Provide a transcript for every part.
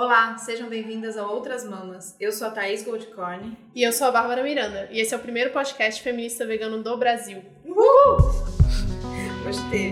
Olá, sejam bem-vindas a Outras Mamas. Eu sou a Thaís Goldcorn. E eu sou a Bárbara Miranda. E esse é o primeiro podcast feminista vegano do Brasil. Uhul! Gostei.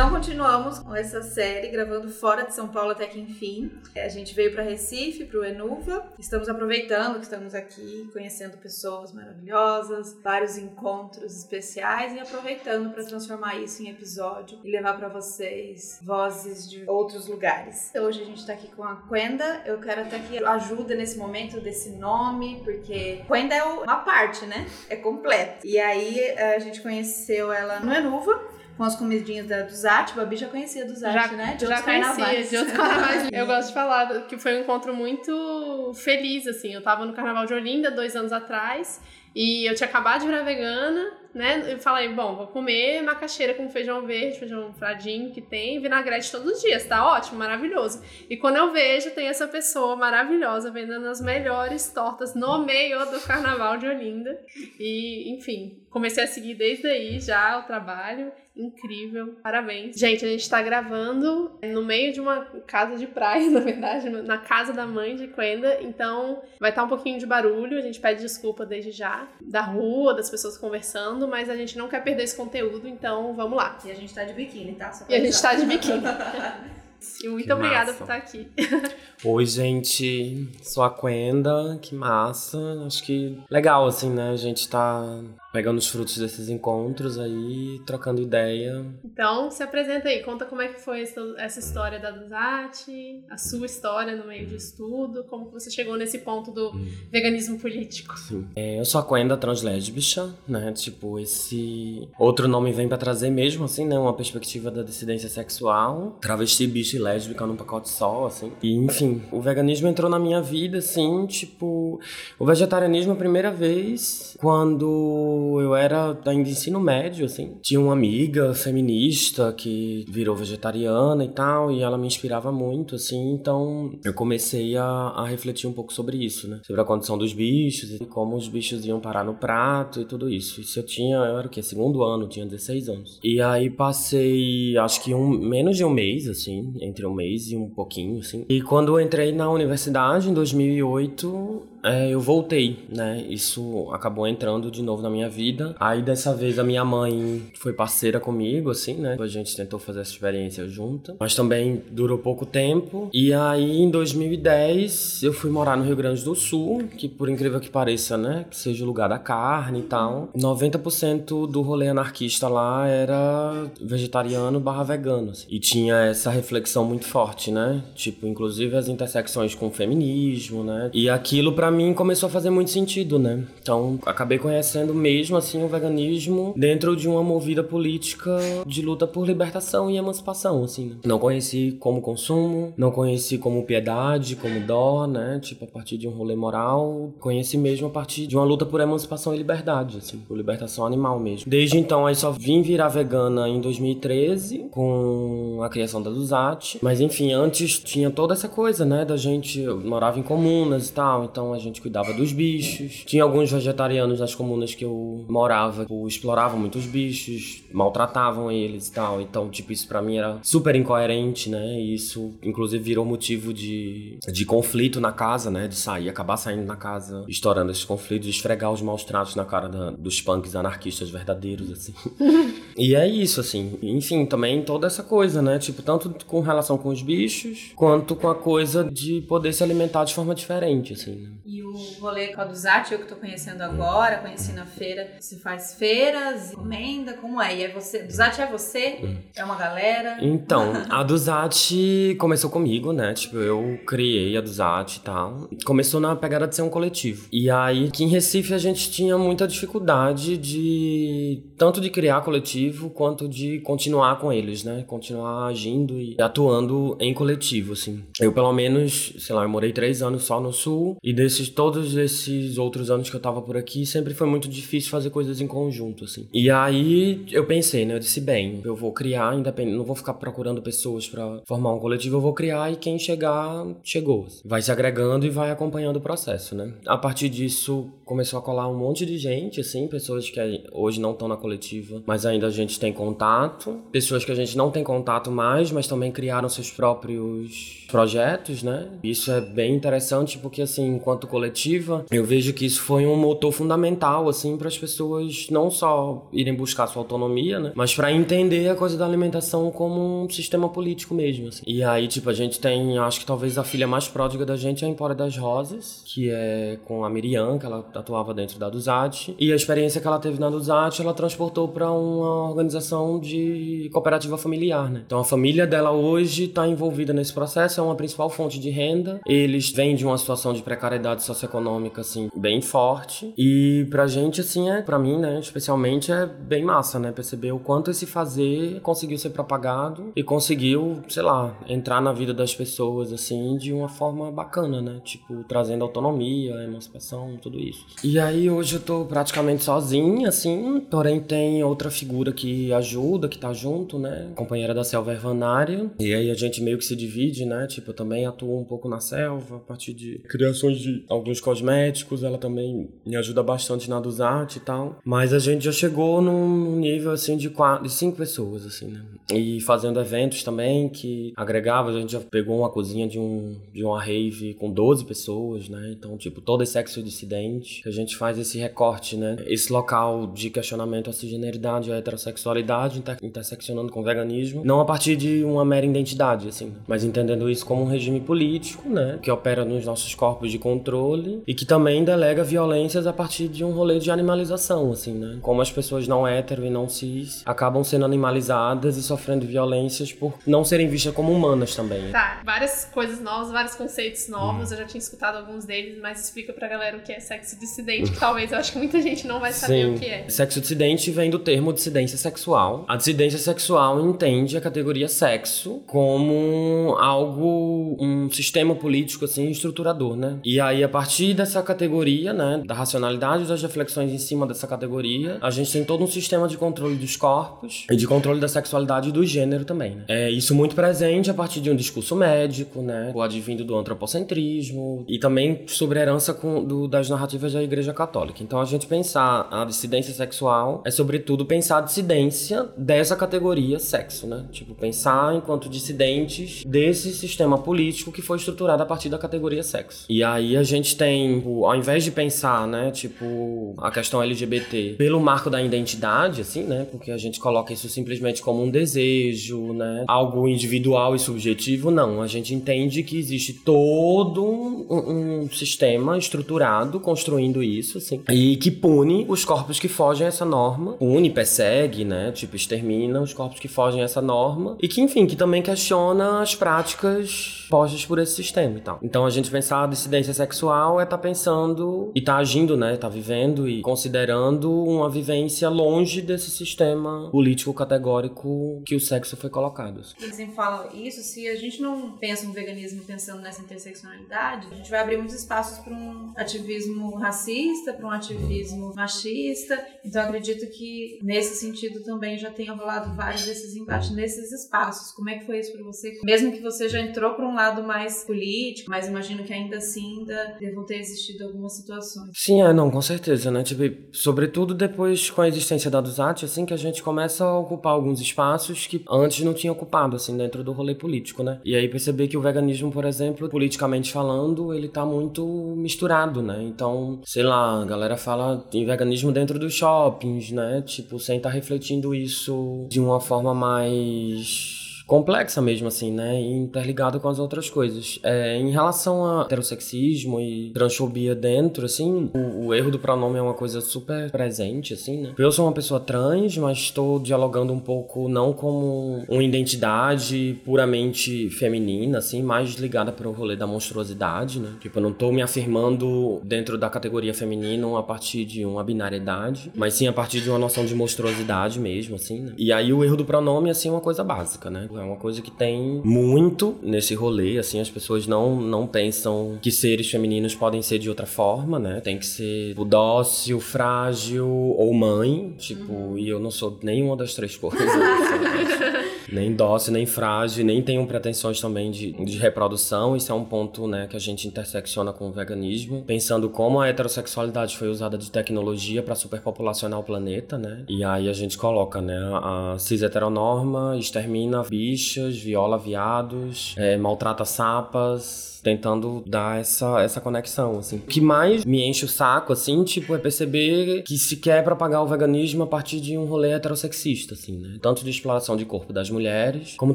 Então continuamos com essa série gravando fora de São Paulo até que enfim. A gente veio para Recife, para o Enuva. Estamos aproveitando que estamos aqui, conhecendo pessoas maravilhosas, vários encontros especiais e aproveitando para transformar isso em episódio e levar para vocês vozes de outros lugares. Hoje a gente está aqui com a Quenda. Eu quero até que ajuda nesse momento desse nome, porque Quenda é uma parte, né? É completo. E aí a gente conheceu ela no Enuva com as comidinhas da, do Zat. Babi já conhecia do Zat, já, né? De já conhecia, de outros carnavais. eu gosto de falar que foi um encontro muito feliz, assim. Eu tava no Carnaval de Olinda dois anos atrás e eu tinha acabado de virar vegana, né? Eu falei, bom, vou comer macaxeira com feijão verde, feijão fradinho que tem, vinagrete todos os dias, tá ótimo, maravilhoso. E quando eu vejo, tem essa pessoa maravilhosa vendendo as melhores tortas no meio do carnaval de Olinda. E, enfim, comecei a seguir desde aí já o trabalho incrível, parabéns. Gente, a gente tá gravando no meio de uma casa de praia, na verdade, na casa da mãe de Quenda, então vai estar tá um pouquinho de barulho, a gente pede desculpa desde já, da rua, das pessoas conversando, mas a gente não quer perder esse conteúdo, então vamos lá. E a gente tá de biquíni, tá? e a gente tá de biquíni. E muito que obrigada massa. por estar aqui. Oi, gente. Sou a Quenda, que massa. Acho que legal, assim, né? A gente tá pegando os frutos desses encontros aí, trocando ideia. Então, se apresenta aí, conta como é que foi essa história da Duzati, a sua história no meio disso tudo, como você chegou nesse ponto do hum. veganismo político. Sim. É, eu sou a Quenda translésbica, né? Tipo, esse outro nome vem para trazer mesmo, assim, né? Uma perspectiva da dissidência sexual, travesti, bicho e lésbica num pacote só, assim. E, enfim, o veganismo entrou na minha vida, assim, tipo, o vegetarianismo a primeira vez quando eu era ainda ensino médio, assim. Tinha uma amiga feminista que virou vegetariana e tal, e ela me inspirava muito, assim. Então eu comecei a, a refletir um pouco sobre isso, né? Sobre a condição dos bichos e como os bichos iam parar no prato e tudo isso. Isso eu tinha, eu era o quê? Segundo ano, tinha 16 anos. E aí passei, acho que um, menos de um mês, assim, entre um mês e um pouquinho, assim. E quando eu entrei na universidade, em 2008, é, eu voltei, né? Isso acabou entrando de novo na minha vida. Aí dessa vez a minha mãe foi parceira comigo, assim, né? A gente tentou fazer essa experiência junta, mas também durou pouco tempo. E aí em 2010 eu fui morar no Rio Grande do Sul, que por incrível que pareça, né? Que seja o lugar da carne e tal. 90% do rolê anarquista lá era vegetariano barra vegano. Assim. E tinha essa reflexão muito forte, né? Tipo, inclusive as intersecções com o feminismo, né? E aquilo para mim começou a fazer muito sentido, né? Então, acabei conhecendo mesmo assim o veganismo dentro de uma movida política de luta por libertação e emancipação, assim. Né? Não conheci como consumo, não conheci como piedade, como dó, né? Tipo, a partir de um rolê moral, conheci mesmo a partir de uma luta por emancipação e liberdade, assim, por libertação animal mesmo. Desde então, aí só vim virar vegana em 2013 com a criação da Duzat, mas enfim, antes tinha toda essa coisa, né, da gente morava em comunas e tal, então a gente cuidava dos bichos. Tinha alguns vegetarianos nas comunas que eu morava, que exploravam muito os bichos, maltratavam eles e tal. Então, tipo, isso para mim era super incoerente, né? E isso, inclusive, virou motivo de, de conflito na casa, né? De sair, acabar saindo na casa, estourando esses conflitos, esfregar os maus tratos na cara da, dos punks anarquistas verdadeiros, assim. e é isso, assim. Enfim, também toda essa coisa, né? Tipo, tanto com relação com os bichos, quanto com a coisa de poder se alimentar de forma diferente, assim. Né? E o rolê com a do Zat, eu que tô conhecendo agora, conheci na feira. Você faz feiras, encomenda, como é? E é você? Do Zat é você? Hum. É uma galera? Então, a do Zat começou comigo, né? Tipo, eu criei a do Zat e tal. Começou na pegada de ser um coletivo. E aí, aqui em Recife, a gente tinha muita dificuldade de... Tanto de criar coletivo, quanto de continuar com eles, né? Continuar agindo e atuando em coletivo, assim. Eu, pelo menos, sei lá, eu morei três anos só no Sul. E desses todos esses outros anos que eu tava por aqui, sempre foi muito difícil fazer coisas em conjunto, assim. E aí eu pensei, né? Eu disse, bem, eu vou criar, independente, não vou ficar procurando pessoas para formar um coletivo, eu vou criar e quem chegar, chegou. Vai se agregando e vai acompanhando o processo, né? A partir disso, começou a colar um monte de gente, assim, pessoas que hoje não estão na coletiva, mas ainda a gente tem contato, pessoas que a gente não tem contato mais, mas também criaram seus próprios projetos, né? Isso é bem interessante porque assim, enquanto coletiva, eu vejo que isso foi um motor fundamental assim para as pessoas não só irem buscar sua autonomia, né, mas para entender a coisa da alimentação como um sistema político mesmo, assim. E aí, tipo, a gente tem, acho que talvez a filha mais pródiga da gente é a Empória das Rosas, que é com a Miriam, que ela atuava dentro da Duzat, e a experiência que ela teve na Duzat, ela transportou para uma organização de cooperativa familiar, né? Então a família dela hoje está envolvida nesse processo são a principal fonte de renda. Eles vêm de uma situação de precariedade socioeconômica, assim, bem forte. E pra gente, assim, é, pra mim, né, especialmente, é bem massa, né? Perceber o quanto esse fazer conseguiu ser propagado e conseguiu, sei lá, entrar na vida das pessoas, assim, de uma forma bacana, né? Tipo, trazendo autonomia, emancipação, tudo isso. E aí, hoje eu tô praticamente sozinha, assim, porém tem outra figura que ajuda, que tá junto, né? Companheira da Selva Ervanária. E aí a gente meio que se divide, né? Tipo, eu também atuo um pouco na selva, a partir de criações de alguns cosméticos, ela também me ajuda bastante na Duzarte e tal. Mas a gente já chegou num nível, assim, de, quatro, de cinco pessoas, assim, né? E fazendo eventos também que agregava, a gente já pegou uma cozinha de, um, de uma rave com 12 pessoas, né? Então, tipo, todo esse sexo dissidente, que a gente faz esse recorte, né? Esse local de questionamento à cisgeneridade, à heterossexualidade, inter interseccionando com o veganismo, não a partir de uma mera identidade, assim, mas entendendo isso como um regime político, né, que opera nos nossos corpos de controle e que também delega violências a partir de um rolê de animalização, assim, né? Como as pessoas não hétero e não cis acabam sendo animalizadas e sofrendo violências por não serem vistas como humanas também. Tá, várias coisas novas, vários conceitos novos, hum. eu já tinha escutado alguns deles, mas explica pra galera o que é sexo dissidente, que talvez eu acho que muita gente não vai saber Sim. o que é. Sexo dissidente vem do termo dissidência sexual. A dissidência sexual entende a categoria sexo como algo um sistema político assim estruturador, né? E aí a partir dessa categoria, né, da racionalidade das reflexões em cima dessa categoria, a gente tem todo um sistema de controle dos corpos e de controle da sexualidade e do gênero também, né? É isso muito presente a partir de um discurso médico, né, o advindo do antropocentrismo e também sobre a herança com, do, das narrativas da Igreja Católica. Então a gente pensar a dissidência sexual é sobretudo pensar a dissidência dessa categoria sexo, né? Tipo pensar enquanto dissidentes desse sistema político que foi estruturado a partir da categoria sexo. E aí a gente tem, ao invés de pensar, né, tipo, a questão LGBT pelo marco da identidade, assim, né, porque a gente coloca isso simplesmente como um desejo, né, algo individual e subjetivo, não. A gente entende que existe todo um, um sistema estruturado construindo isso, assim, e que pune os corpos que fogem a essa norma, pune, persegue, né, tipo, extermina os corpos que fogem a essa norma, e que, enfim, que também questiona as práticas postas por esse sistema e tal. Então a gente pensar a dissidência sexual é estar tá pensando e tá agindo, né? Tá vivendo e considerando uma vivência longe desse sistema político categórico que o sexo foi colocado. Eles sempre falam isso, se a gente não pensa no veganismo pensando nessa interseccionalidade, a gente vai abrir muitos espaços para um ativismo racista, para um ativismo machista. Então acredito que nesse sentido também já tenha rolado vários desses embates nesses espaços. Como é que foi isso para você? Mesmo que você já entrou para um lado mais político, mas imagino que ainda assim ainda devam ter existido algumas situações. Sim, é, não, com certeza, né? Tipo, sobretudo depois com a existência da Dusat, assim, que a gente começa a ocupar alguns espaços que antes não tinha ocupado, assim, dentro do rolê político, né? E aí perceber que o veganismo, por exemplo, politicamente falando, ele tá muito misturado, né? Então, sei lá, a galera fala em veganismo dentro dos shoppings, né? Tipo, sem estar tá refletindo isso de uma forma mais complexa mesmo, assim, né? Interligado com as outras coisas. É, em relação a heterossexismo e transfobia dentro, assim, o, o, erro do pronome é uma coisa super presente, assim, né? Eu sou uma pessoa trans, mas estou dialogando um pouco não como uma identidade puramente feminina, assim, mais ligada para o rolê da monstruosidade, né? Tipo, eu não tô me afirmando dentro da categoria feminino a partir de uma binariedade, mas sim a partir de uma noção de monstruosidade mesmo, assim, né? E aí o erro do pronome, assim, é uma coisa básica, né? É uma coisa que tem muito nesse rolê, assim, as pessoas não, não pensam que seres femininos podem ser de outra forma, né? Tem que ser o dócil, frágil ou mãe, tipo, uhum. e eu não sou nenhuma das três coisas. Assim, nem dócil, nem frágil, nem tenho pretensões também de, de reprodução. Isso é um ponto, né, que a gente intersecciona com o veganismo, pensando como a heterossexualidade foi usada de tecnologia para superpopulacionar o planeta, né? E aí a gente coloca, né, a cis heteronorma extermina bichas, viola viados, é, maltrata sapas, tentando dar essa, essa conexão, assim. O que mais me enche o saco, assim, tipo, é perceber que se quer propagar o veganismo a partir de um rolê heterossexista, assim, né? Tanto de exploração de corpo das mulheres, como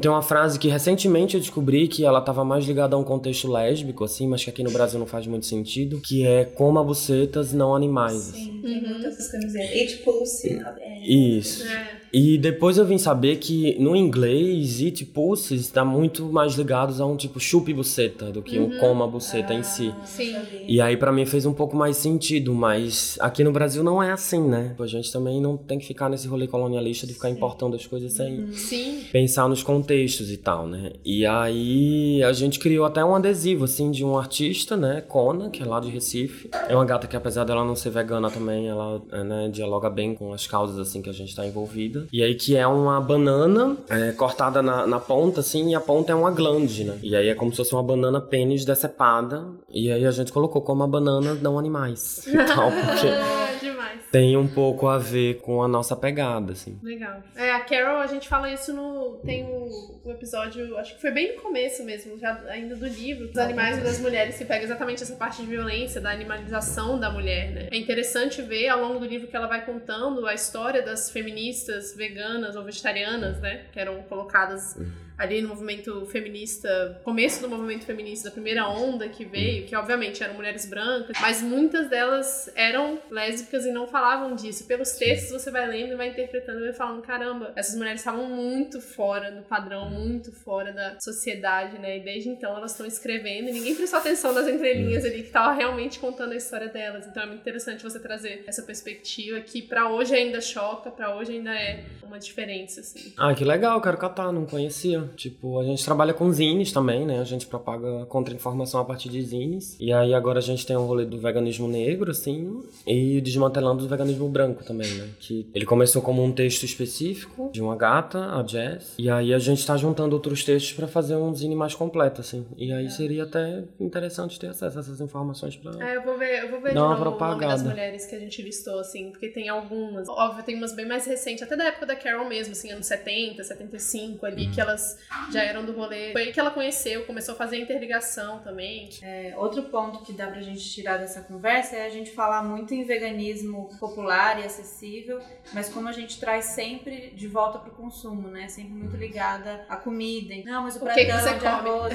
tem uma frase que recentemente eu descobri que ela tava mais ligada a um contexto lésbico, assim, mas que aqui no Brasil não faz muito sentido, que é coma bucetas, não animais. Sim, tem uhum. muitas camisetas. Eat pussy. Isso. É. E depois eu vim saber que no inglês, eat pussy está muito mais ligados a um tipo chupe buceta do que uhum. um coma buceta ah, em si. Sim. E aí para mim fez um pouco mais sentido, mas aqui no Brasil não é assim, né? A gente também não tem que ficar nesse rolê colonialista de ficar importando as coisas sem uhum. Sim. pensar nos contextos e tal, né? E aí a gente criou até um adesivo assim de um artista, né, Kona, que é lá de Recife. É uma gata que apesar dela não ser vegana também, ela né, dialoga bem com as causas assim que a gente está envolvido. E aí que é uma banana é, cortada na, na, ponta, assim, e a ponta é uma glande, né? E aí é como se fosse uma banana pênis decepada. E aí a gente colocou como a banana não animais. Então, porque tem um pouco a ver com a nossa pegada, assim. Legal. É, a Carol, a gente fala isso no. Tem um, um episódio, acho que foi bem no começo mesmo, já ainda do livro, dos animais e das mulheres, que pega exatamente essa parte de violência, da animalização da mulher, né? É interessante ver ao longo do livro que ela vai contando a história das feministas veganas ou vegetarianas, né? Que eram colocadas. Uhum ali no movimento feminista, começo do movimento feminista, da primeira onda que veio, que obviamente eram mulheres brancas, mas muitas delas eram lésbicas e não falavam disso. Pelos textos você vai lendo e vai interpretando e vai falando, caramba, essas mulheres estavam muito fora do padrão, muito fora da sociedade, né? E desde então elas estão escrevendo e ninguém prestou atenção nas entrelinhas ali que tava realmente contando a história delas. Então é muito interessante você trazer essa perspectiva que para hoje ainda choca, para hoje ainda é uma diferença assim. Ah, que legal, quero catar, não conhecia. Tipo, a gente trabalha com zines também, né? A gente propaga contra-informação a partir de zines. E aí agora a gente tem um rolê do veganismo negro, assim, e desmantelando o veganismo branco também, né? Que ele começou como um texto específico de uma gata, a Jess. E aí a gente tá juntando outros textos para fazer um zine mais completo, assim. E aí é. seria até interessante ter acesso a essas informações pra. É, eu vou ver, eu vou ver de novo propagada. das mulheres que a gente listou, assim, porque tem algumas. Óbvio, tem umas bem mais recentes, até da época da Carol mesmo, assim, anos 70, 75 ali, que elas já eram do rolê. Foi aí que ela conheceu, começou a fazer interligação também. É, outro ponto que dá pra gente tirar dessa conversa é a gente falar muito em veganismo popular e acessível, mas como a gente traz sempre de volta pro consumo, né? Sempre muito ligada à comida. Não, mas o, o pratão que que de arroz.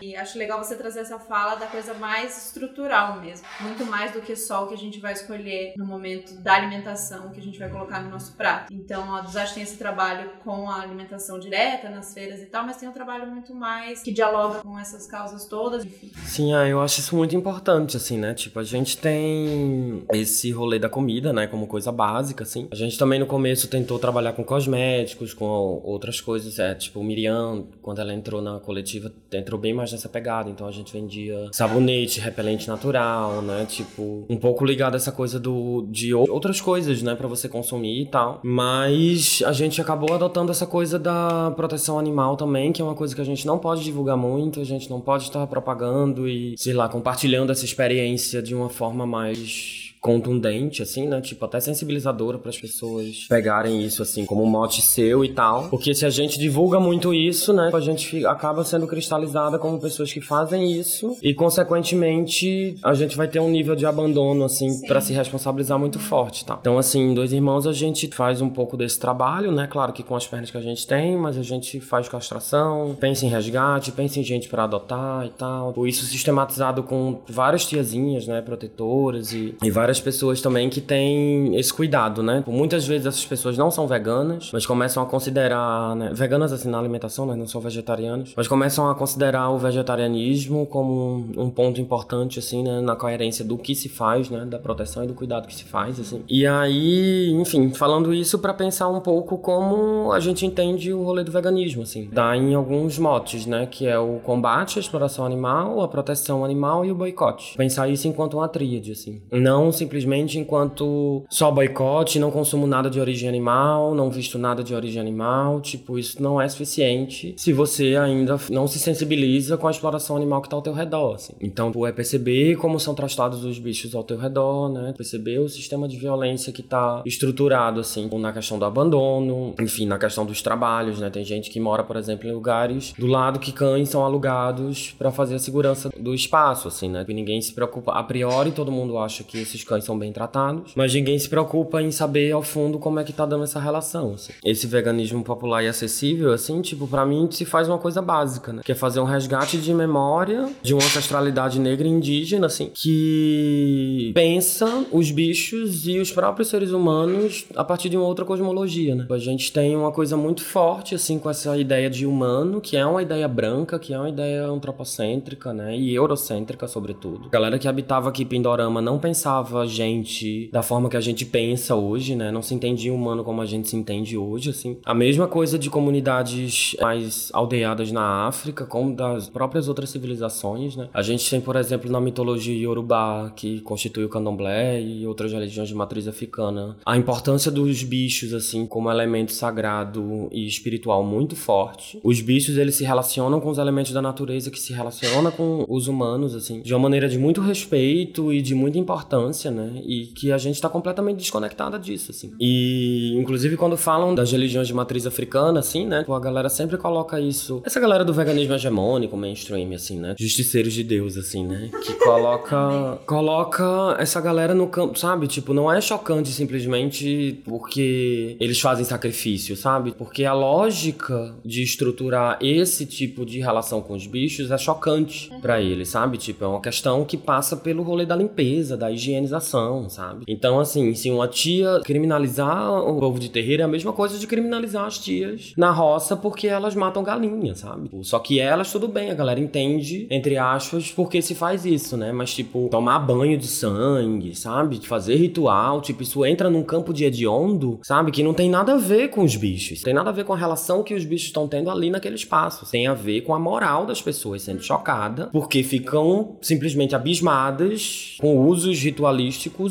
e acho legal você trazer essa fala da coisa mais estrutural mesmo. Muito mais do que só o que a gente vai escolher no momento da alimentação que a gente vai colocar no nosso prato. Então, a Desastre tem esse trabalho com a alimentação direta nas feiras e tal, mas tem um trabalho muito mais que dialoga com essas causas todas, enfim. Sim, ah, eu acho isso muito importante, assim, né? Tipo, a gente tem esse rolê da comida, né, como coisa básica, assim. A gente também no começo tentou trabalhar com cosméticos, com outras coisas, é, tipo, Miriam, quando ela entrou na coletiva, entrou bem mais nessa pegada, então a gente vendia sabonete, repelente natural, né? Tipo, um pouco ligado a essa coisa do de outras coisas, né, para você consumir e tal. Mas a gente acabou adotando essa coisa da proteção animal também, que é uma coisa que a gente não pode divulgar muito, a gente não pode estar propagando e, sei lá, compartilhando essa experiência de uma forma mais contundente, assim, né? Tipo, até sensibilizadora para as pessoas pegarem isso, assim, como um mote seu e tal. Porque se a gente divulga muito isso, né? A gente acaba sendo cristalizada como pessoas que fazem isso e, consequentemente, a gente vai ter um nível de abandono, assim, para se responsabilizar muito forte, tá? Então, assim, dois irmãos, a gente faz um pouco desse trabalho, né? Claro que com as pernas que a gente tem, mas a gente faz castração, pensa em resgate, pensa em gente para adotar e tal. Isso sistematizado com várias tiazinhas, né? Protetoras e, e várias várias pessoas também que têm esse cuidado, né? Muitas vezes essas pessoas não são veganas, mas começam a considerar, né? Veganas assim na alimentação, né? Não são vegetarianos, mas começam a considerar o vegetarianismo como um, um ponto importante, assim, né? Na coerência do que se faz, né? Da proteção e do cuidado que se faz, assim. E aí, enfim, falando isso para pensar um pouco como a gente entende o rolê do veganismo, assim. Dá em alguns motes, né? Que é o combate à exploração animal, a proteção animal e o boicote. Pensar isso enquanto uma tríade, assim. Não simplesmente enquanto só boicote, não consumo nada de origem animal, não visto nada de origem animal. Tipo, isso não é suficiente se você ainda não se sensibiliza com a exploração animal que tá ao teu redor, assim. Então, é perceber como são tratados os bichos ao teu redor, né? Perceber o sistema de violência que tá estruturado, assim, na questão do abandono, enfim, na questão dos trabalhos, né? Tem gente que mora, por exemplo, em lugares do lado que cães são alugados para fazer a segurança do espaço, assim, né? E ninguém se preocupa. A priori, todo mundo acha que esses cães são bem tratados, mas ninguém se preocupa em saber ao fundo como é que tá dando essa relação, assim. Esse veganismo popular e acessível, assim, tipo, para mim se faz uma coisa básica, né? Que é fazer um resgate de memória de uma ancestralidade negra e indígena, assim, que pensa os bichos e os próprios seres humanos a partir de uma outra cosmologia, né? A gente tem uma coisa muito forte, assim, com essa ideia de humano, que é uma ideia branca, que é uma ideia antropocêntrica, né? E eurocêntrica, sobretudo. A galera que habitava aqui Pindorama não pensava a gente da forma que a gente pensa hoje, né? Não se entendia humano como a gente se entende hoje, assim. A mesma coisa de comunidades mais aldeadas na África, como das próprias outras civilizações, né? A gente tem, por exemplo, na mitologia iorubá, que constitui o candomblé e outras religiões de matriz africana, a importância dos bichos, assim, como elemento sagrado e espiritual muito forte. Os bichos, eles se relacionam com os elementos da natureza que se relaciona com os humanos, assim, de uma maneira de muito respeito e de muita importância, né? E que a gente está completamente desconectada disso, assim. E, inclusive, quando falam das religiões de matriz africana, assim, né? A galera sempre coloca isso. Essa galera do veganismo hegemônico, mainstream, assim, né? Justiceiros de Deus, assim, né? Que coloca. coloca essa galera no campo, sabe? Tipo, não é chocante simplesmente porque eles fazem sacrifício, sabe? Porque a lógica de estruturar esse tipo de relação com os bichos é chocante para eles, sabe? Tipo, é uma questão que passa pelo rolê da limpeza, da higienização, sabe? Então, assim, se uma tia criminalizar o povo de terreiro é a mesma coisa de criminalizar as tias na roça porque elas matam galinha, sabe? Só que elas, tudo bem, a galera entende, entre aspas, porque se faz isso, né? Mas, tipo, tomar banho de sangue, sabe? Fazer ritual, tipo, isso entra num campo de hediondo, sabe? Que não tem nada a ver com os bichos. Tem nada a ver com a relação que os bichos estão tendo ali naquele espaço. Tem a ver com a moral das pessoas sendo chocada porque ficam simplesmente abismadas com usos ritualísticos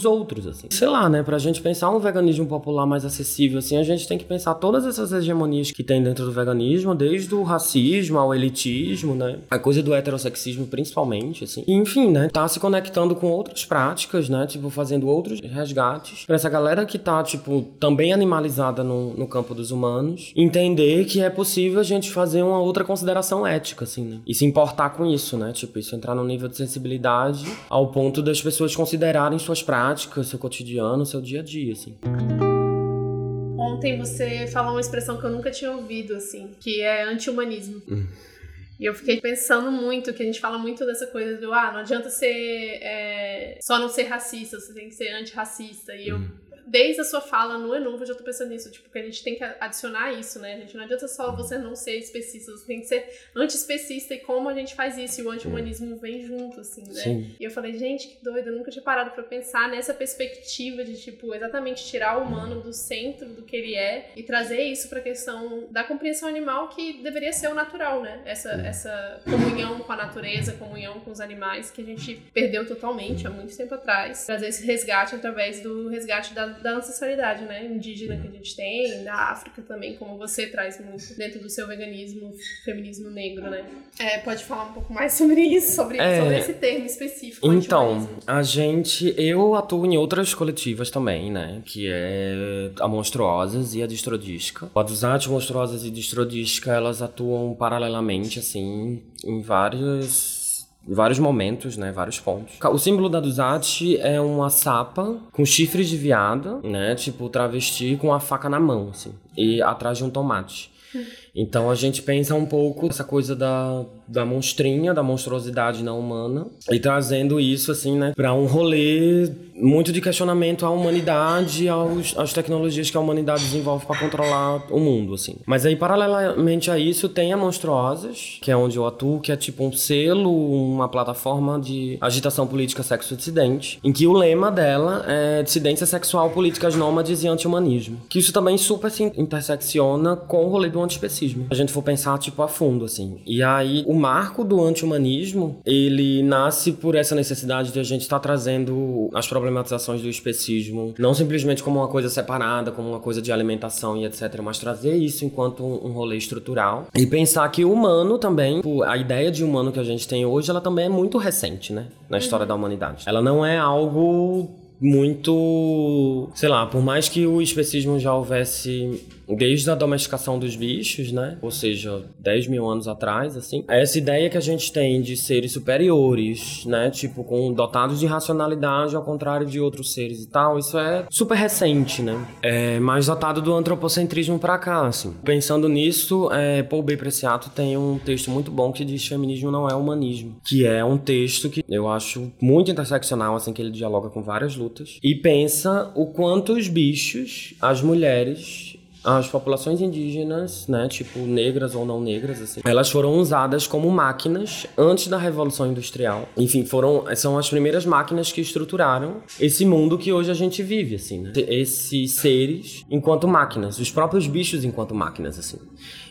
outros, assim. Sei lá, né? Pra gente pensar um veganismo popular mais acessível, assim, a gente tem que pensar todas essas hegemonias que tem dentro do veganismo, desde o racismo ao elitismo, né? A coisa do heterossexismo, principalmente, assim. E, enfim, né? Tá se conectando com outras práticas, né? Tipo, fazendo outros resgates pra essa galera que tá, tipo, também animalizada no, no campo dos humanos, entender que é possível a gente fazer uma outra consideração ética, assim, né? E se importar com isso, né? Tipo, isso entrar num nível de sensibilidade ao ponto das pessoas considerarem suas práticas, seu cotidiano, seu dia a dia, assim. Ontem você falou uma expressão que eu nunca tinha ouvido, assim, que é anti-humanismo. Hum. E eu fiquei pensando muito, que a gente fala muito dessa coisa do, ah, não adianta ser, é, só não ser racista, você tem que ser antirracista. E eu Hum. Desde a sua fala no Enuvo, eu já tô pensando nisso, tipo, que a gente tem que adicionar isso, né? A gente não adianta só você não ser especista, você tem que ser antiespecista e como a gente faz isso, e o anti-humanismo vem junto, assim, né? Sim. E eu falei, gente, que doido, eu nunca tinha parado pra pensar nessa perspectiva de, tipo, exatamente tirar o humano do centro do que ele é e trazer isso pra questão da compreensão animal que deveria ser o natural, né? Essa, essa comunhão com a natureza, comunhão com os animais que a gente perdeu totalmente há muito tempo atrás. Trazer esse resgate através do resgate da, da ancestralidade, né? Indígena que a gente tem, da África também, como você traz muito dentro do seu veganismo, feminismo negro, né? É, pode falar um pouco mais sobre isso, sobre, É. sobre esse termo específico. Então, a gente. Eu atuo em outras coletivas também, né? Que é a Monstruosas e a Distrodisca. A Dusat, Monstruosas e Distrodisca, elas atuam paralelamente, assim, em vários. Vários momentos, né? Vários pontos. O símbolo da Dusat é uma sapa com chifres de viada, né? Tipo, travesti com a faca na mão, assim. E atrás de um tomate. Então a gente pensa um pouco essa coisa da, da monstrinha, da monstruosidade não humana, e trazendo isso, assim, né, pra um rolê muito de questionamento à humanidade, aos, às tecnologias que a humanidade desenvolve para controlar o mundo, assim. Mas aí, paralelamente a isso, tem a Monstruosas, que é onde eu atuo, que é tipo um selo, uma plataforma de agitação política sexo-dissidente, em que o lema dela é dissidência sexual, políticas nômades e anti-humanismo. Que isso também super se intersecciona com o rolê do antiespecismo. A gente for pensar, tipo, a fundo, assim. E aí, o marco do anti-humanismo, ele nasce por essa necessidade de a gente estar tá trazendo as problematizações do especismo, não simplesmente como uma coisa separada, como uma coisa de alimentação e etc., mas trazer isso enquanto um rolê estrutural. E pensar que o humano também, a ideia de humano que a gente tem hoje, ela também é muito recente, né? Na história da humanidade. Ela não é algo muito. Sei lá, por mais que o especismo já houvesse desde a domesticação dos bichos, né? Ou seja, 10 mil anos atrás, assim. Essa ideia que a gente tem de seres superiores, né? Tipo, com dotados de racionalidade ao contrário de outros seres e tal, isso é super recente, né? É mais dotado do antropocentrismo pra cá, assim. Pensando nisso, é, Paul B. Preciato tem um texto muito bom que diz feminismo não é humanismo, que é um texto que eu acho muito interseccional, assim, que ele dialoga com várias lutas e pensa o quanto os bichos, as mulheres as populações indígenas, né, tipo negras ou não negras, assim, elas foram usadas como máquinas antes da Revolução Industrial. Enfim, foram são as primeiras máquinas que estruturaram esse mundo que hoje a gente vive, assim, né? Esses seres enquanto máquinas, os próprios bichos enquanto máquinas, assim.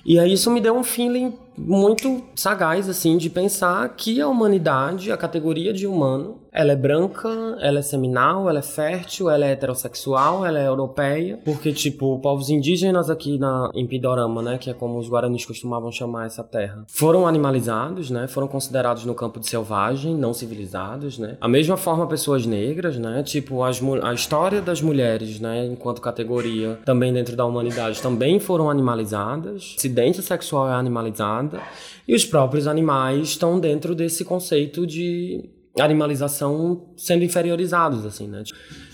E aí isso me deu um feeling muito sagaz, assim, de pensar que a humanidade, a categoria de humano, ela é branca, ela é seminal, ela é fértil, ela é heterossexual, ela é europeia, porque, tipo, povos indígenas aqui na, em Pidorama, né, que é como os guaranis costumavam chamar essa terra, foram animalizados, né, foram considerados no campo de selvagem, não civilizados, né. A mesma forma pessoas negras, né, tipo, as, a história das mulheres, né, enquanto categoria, também dentro da humanidade, também foram animalizadas, dissidência sexual é animalizada, e os próprios animais estão dentro desse conceito de animalização sendo inferiorizados, assim, né?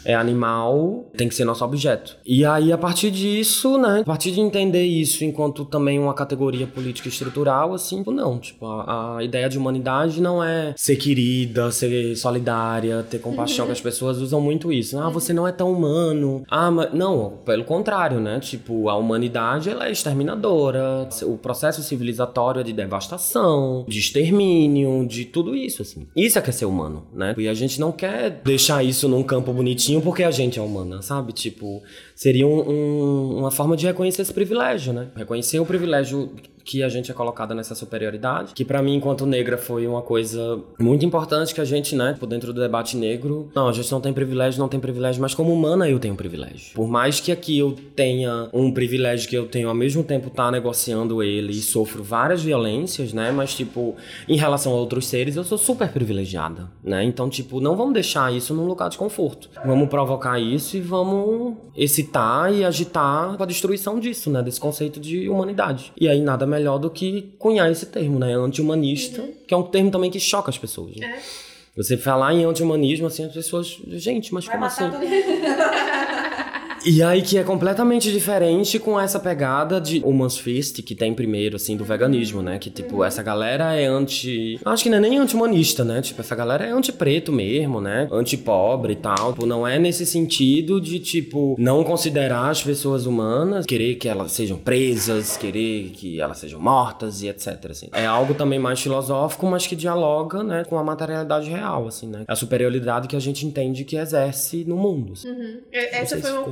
É animal, tem que ser nosso objeto. E aí, a partir disso, né, a partir de entender isso enquanto também uma categoria política estrutural, assim, tipo, não, tipo, a, a ideia de humanidade não é ser querida, ser solidária, ter compaixão, que as pessoas usam muito isso. Ah, você não é tão humano. Ah, mas... Não, pelo contrário, né, tipo, a humanidade, ela é exterminadora, o processo civilizatório é de devastação, de extermínio, de tudo isso, assim. Isso é que é ser humano, né? E a gente não quer deixar isso num campo bonitinho porque a gente é humana, sabe? Tipo, seria um, um, uma forma de reconhecer esse privilégio, né? Reconhecer o privilégio que a gente é colocada nessa superioridade, que para mim, enquanto negra, foi uma coisa muito importante que a gente, né, por dentro do debate negro, não, a gente não tem privilégio, não tem privilégio, mas como humana eu tenho privilégio. Por mais que aqui eu tenha um privilégio que eu tenho ao mesmo tempo tá negociando ele e sofro várias violências, né, mas tipo, em relação a outros seres, eu sou super privilegiada, né? Então, tipo, não vamos deixar isso num lugar de conforto. Vamos provocar isso e vamos excitar e agitar a destruição disso, né, desse conceito de humanidade. E aí nada melhor do que cunhar esse termo, né? Anti-humanista, uhum. que é um termo também que choca as pessoas. Né? É. Você falar em anti-humanismo, assim, as pessoas. Gente, mas Vai como assim? E aí que é completamente diferente com essa pegada de Human's Fist que tem primeiro, assim, do veganismo, né? Que, tipo, essa galera é anti... Acho que não é nem anti-humanista, né? Tipo, essa galera é anti-preto mesmo, né? Anti-pobre e tal. Tipo, não é nesse sentido de, tipo, não considerar as pessoas humanas, querer que elas sejam presas, querer que elas sejam mortas e etc, assim. É algo também mais filosófico, mas que dialoga, né? Com a materialidade real, assim, né? A superioridade que a gente entende que exerce no mundo. Assim. Uhum. Essa foi uma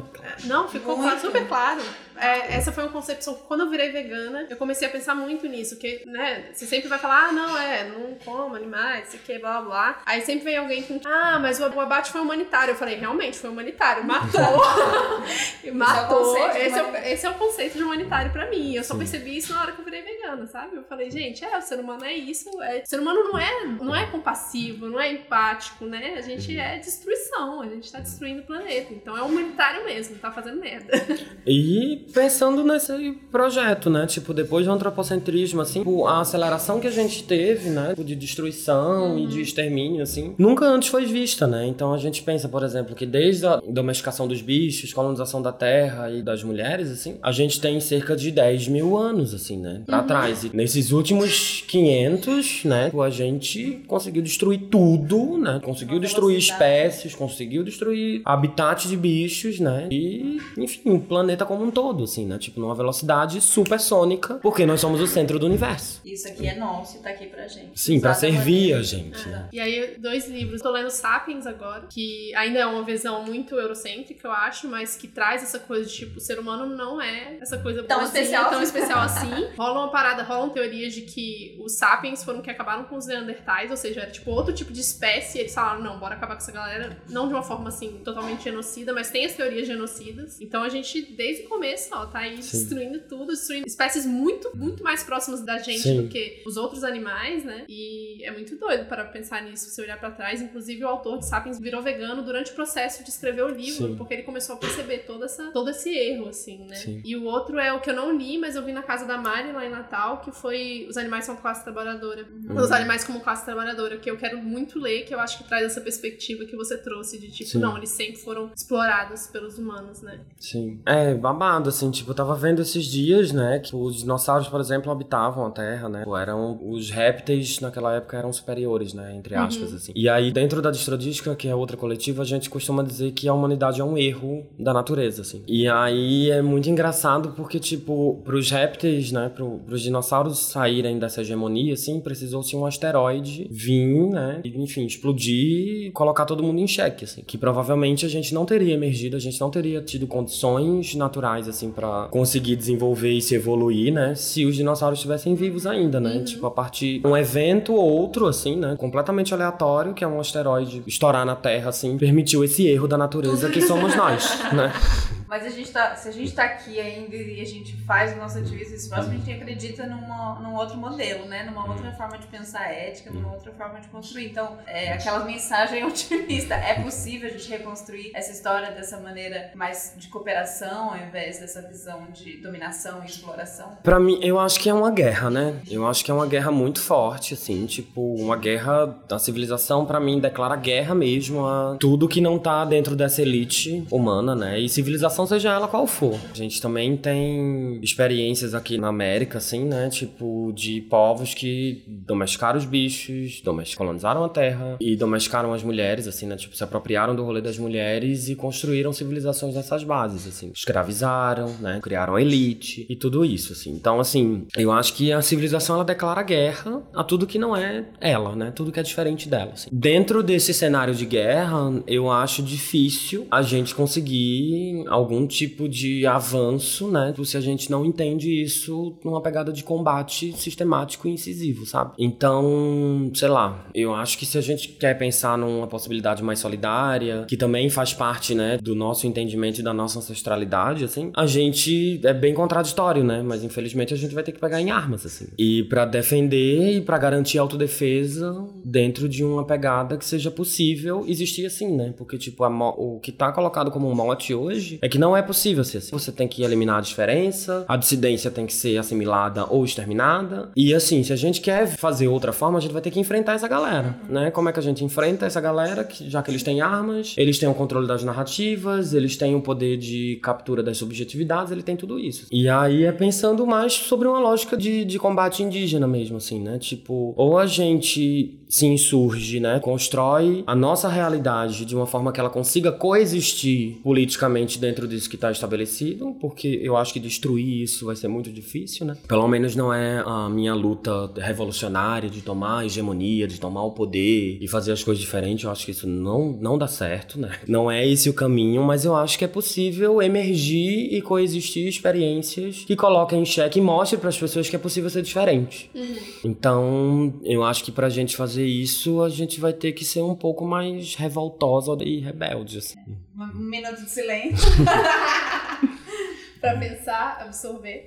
não, ficou claro, super claro é, essa foi uma concepção. Quando eu virei vegana, eu comecei a pensar muito nisso. Que, né, você sempre vai falar, ah, não, é, não como animais, sei que, blá, blá. Aí sempre vem alguém com, ah, mas o abate foi humanitário. Eu falei, realmente, foi humanitário. Matou. matou. Esse é, o, esse é, o, conceito de humanitário pra mim. Eu só Sim. percebi isso na hora que eu virei vegana, sabe? Eu falei, gente, é, o ser humano é isso. É, o ser humano não é, não é compassivo, não é empático, né? A gente é destruição. A gente tá destruindo o planeta. Então é humanitário mesmo. Não tá fazendo merda. E pensando nesse projeto, né? Tipo, depois do antropocentrismo, assim, a aceleração que a gente teve, né? De destruição uhum. e de extermínio, assim, nunca antes foi vista, né? Então a gente pensa, por exemplo, que desde a domesticação dos bichos, colonização da terra e das mulheres, assim, a gente tem cerca de 10 mil anos, assim, né? Pra uhum. trás. E nesses últimos 500, né? A gente conseguiu destruir tudo, né? Conseguiu destruir espécies, conseguiu destruir habitat de bichos, né? E, enfim, o planeta como um todo, assim, né? Tipo, numa velocidade supersônica, porque nós somos o centro do universo. Isso aqui é nosso e tá aqui pra gente. Sim, para servir a gente. É. E aí, dois livros. Tô lendo Sapiens agora, que ainda é uma visão muito eurocêntrica, eu acho, mas que traz essa coisa de, tipo, o ser humano não é essa coisa tão especial, tão especial assim. rola uma parada, rolam teorias de que os Sapiens foram que acabaram com os Neandertais, ou seja, era tipo outro tipo de espécie, e eles falaram, não, bora acabar com essa galera, não de uma forma assim, totalmente genocida, mas tem as teorias genocidas. Então a gente, desde o começo, ó, tá aí Sim. destruindo tudo, destruindo espécies muito, muito mais próximas da gente Sim. do que os outros animais, né? E é muito doido para pensar nisso, se olhar para trás. Inclusive, o autor de Sapiens virou vegano durante o processo de escrever o livro, Sim. porque ele começou a perceber toda essa, todo esse erro, assim, né? E o outro é o que eu não li, mas eu vi na casa da Mari, lá em Natal, que foi Os Animais São Classe Trabalhadora. Uhum. Os Animais como Classe Trabalhadora, que eu quero muito ler, que eu acho que traz essa perspectiva que você trouxe de tipo, não, eles sempre foram explorados pelos humanos, né? Sim. É, babado, assim, tipo, eu tava vendo esses dias, né, que os dinossauros, por exemplo, habitavam a Terra, né? Eram os répteis naquela época eram superiores, né, entre uhum. aspas, uhum. assim. E aí dentro da distrodística, que é outra coletiva, a gente costuma dizer que a humanidade é um erro da natureza, assim. E aí é muito engraçado porque tipo, pros répteis, né, pro, pros dinossauros saírem dessa hegemonia, assim, precisou-se um asteroide vir, né, e, enfim, explodir e colocar todo mundo em xeque, assim, que provavelmente a gente não teria emergido, a gente não teria tido condições naturais, assim, para conseguir desenvolver e se evoluir, né, se os dinossauros estivessem vivos ainda, né, uhum. tipo, a partir de um evento ou outro, assim, né, completamente aleatório, que é um asteroide estourar na Terra, assim, permitiu esse erro da natureza que somos nós, né. Mas a gente tá, se a gente tá aqui ainda e a gente faz o nosso ativismo espaço, a gente acredita numa, num outro modelo, né? Numa outra forma de pensar ética, numa outra forma de construir. Então, é aquela mensagem otimista. É possível a gente reconstruir essa história dessa maneira mais de cooperação, ao invés dessa visão de dominação e exploração? Para mim, eu acho que é uma guerra, né? Eu acho que é uma guerra muito forte, assim, tipo, uma guerra da civilização, para mim, declara guerra mesmo a tudo que não tá dentro dessa elite humana, né? E civilização seja ela qual for. A gente também tem experiências aqui na América, assim, né? Tipo, de povos que domesticaram os bichos, colonizaram a terra e domesticaram as mulheres, assim, né? Tipo, se apropriaram do rolê das mulheres e construíram civilizações nessas bases, assim. Escravizaram, né? Criaram elite e tudo isso, assim. Então, assim, eu acho que a civilização, ela declara guerra a tudo que não é ela, né? Tudo que é diferente dela, assim. Dentro desse cenário de guerra, eu acho difícil a gente conseguir algum algum tipo de avanço, né? Se a gente não entende isso numa pegada de combate sistemático e incisivo, sabe? Então, sei lá, eu acho que se a gente quer pensar numa possibilidade mais solidária, que também faz parte, né, do nosso entendimento e da nossa ancestralidade, assim, a gente é bem contraditório, né? Mas infelizmente a gente vai ter que pegar em armas, assim. E para defender e para garantir autodefesa dentro de uma pegada que seja possível existir assim, né? Porque, tipo, o que tá colocado como um mote hoje é que não é possível ser assim. Você tem que eliminar a diferença, a dissidência tem que ser assimilada ou exterminada. E assim, se a gente quer fazer outra forma, a gente vai ter que enfrentar essa galera, né? Como é que a gente enfrenta essa galera, que, já que eles têm armas, eles têm o controle das narrativas, eles têm o poder de captura das subjetividades, ele tem tudo isso. E aí é pensando mais sobre uma lógica de, de combate indígena mesmo, assim, né? Tipo, ou a gente se insurge, né? Constrói a nossa realidade de uma forma que ela consiga coexistir politicamente dentro disso que está estabelecido, porque eu acho que destruir isso vai ser muito difícil, né? Pelo menos não é a minha luta revolucionária de tomar a hegemonia, de tomar o poder e fazer as coisas diferentes. Eu acho que isso não, não dá certo, né? Não é esse o caminho, mas eu acho que é possível emergir e coexistir experiências que coloquem em xeque e mostrem para as pessoas que é possível ser diferente. Uhum. Então, eu acho que pra gente fazer fazer isso, a gente vai ter que ser um pouco mais revoltosa e rebelde. Assim. Um minuto de silêncio. pra pensar, absorver.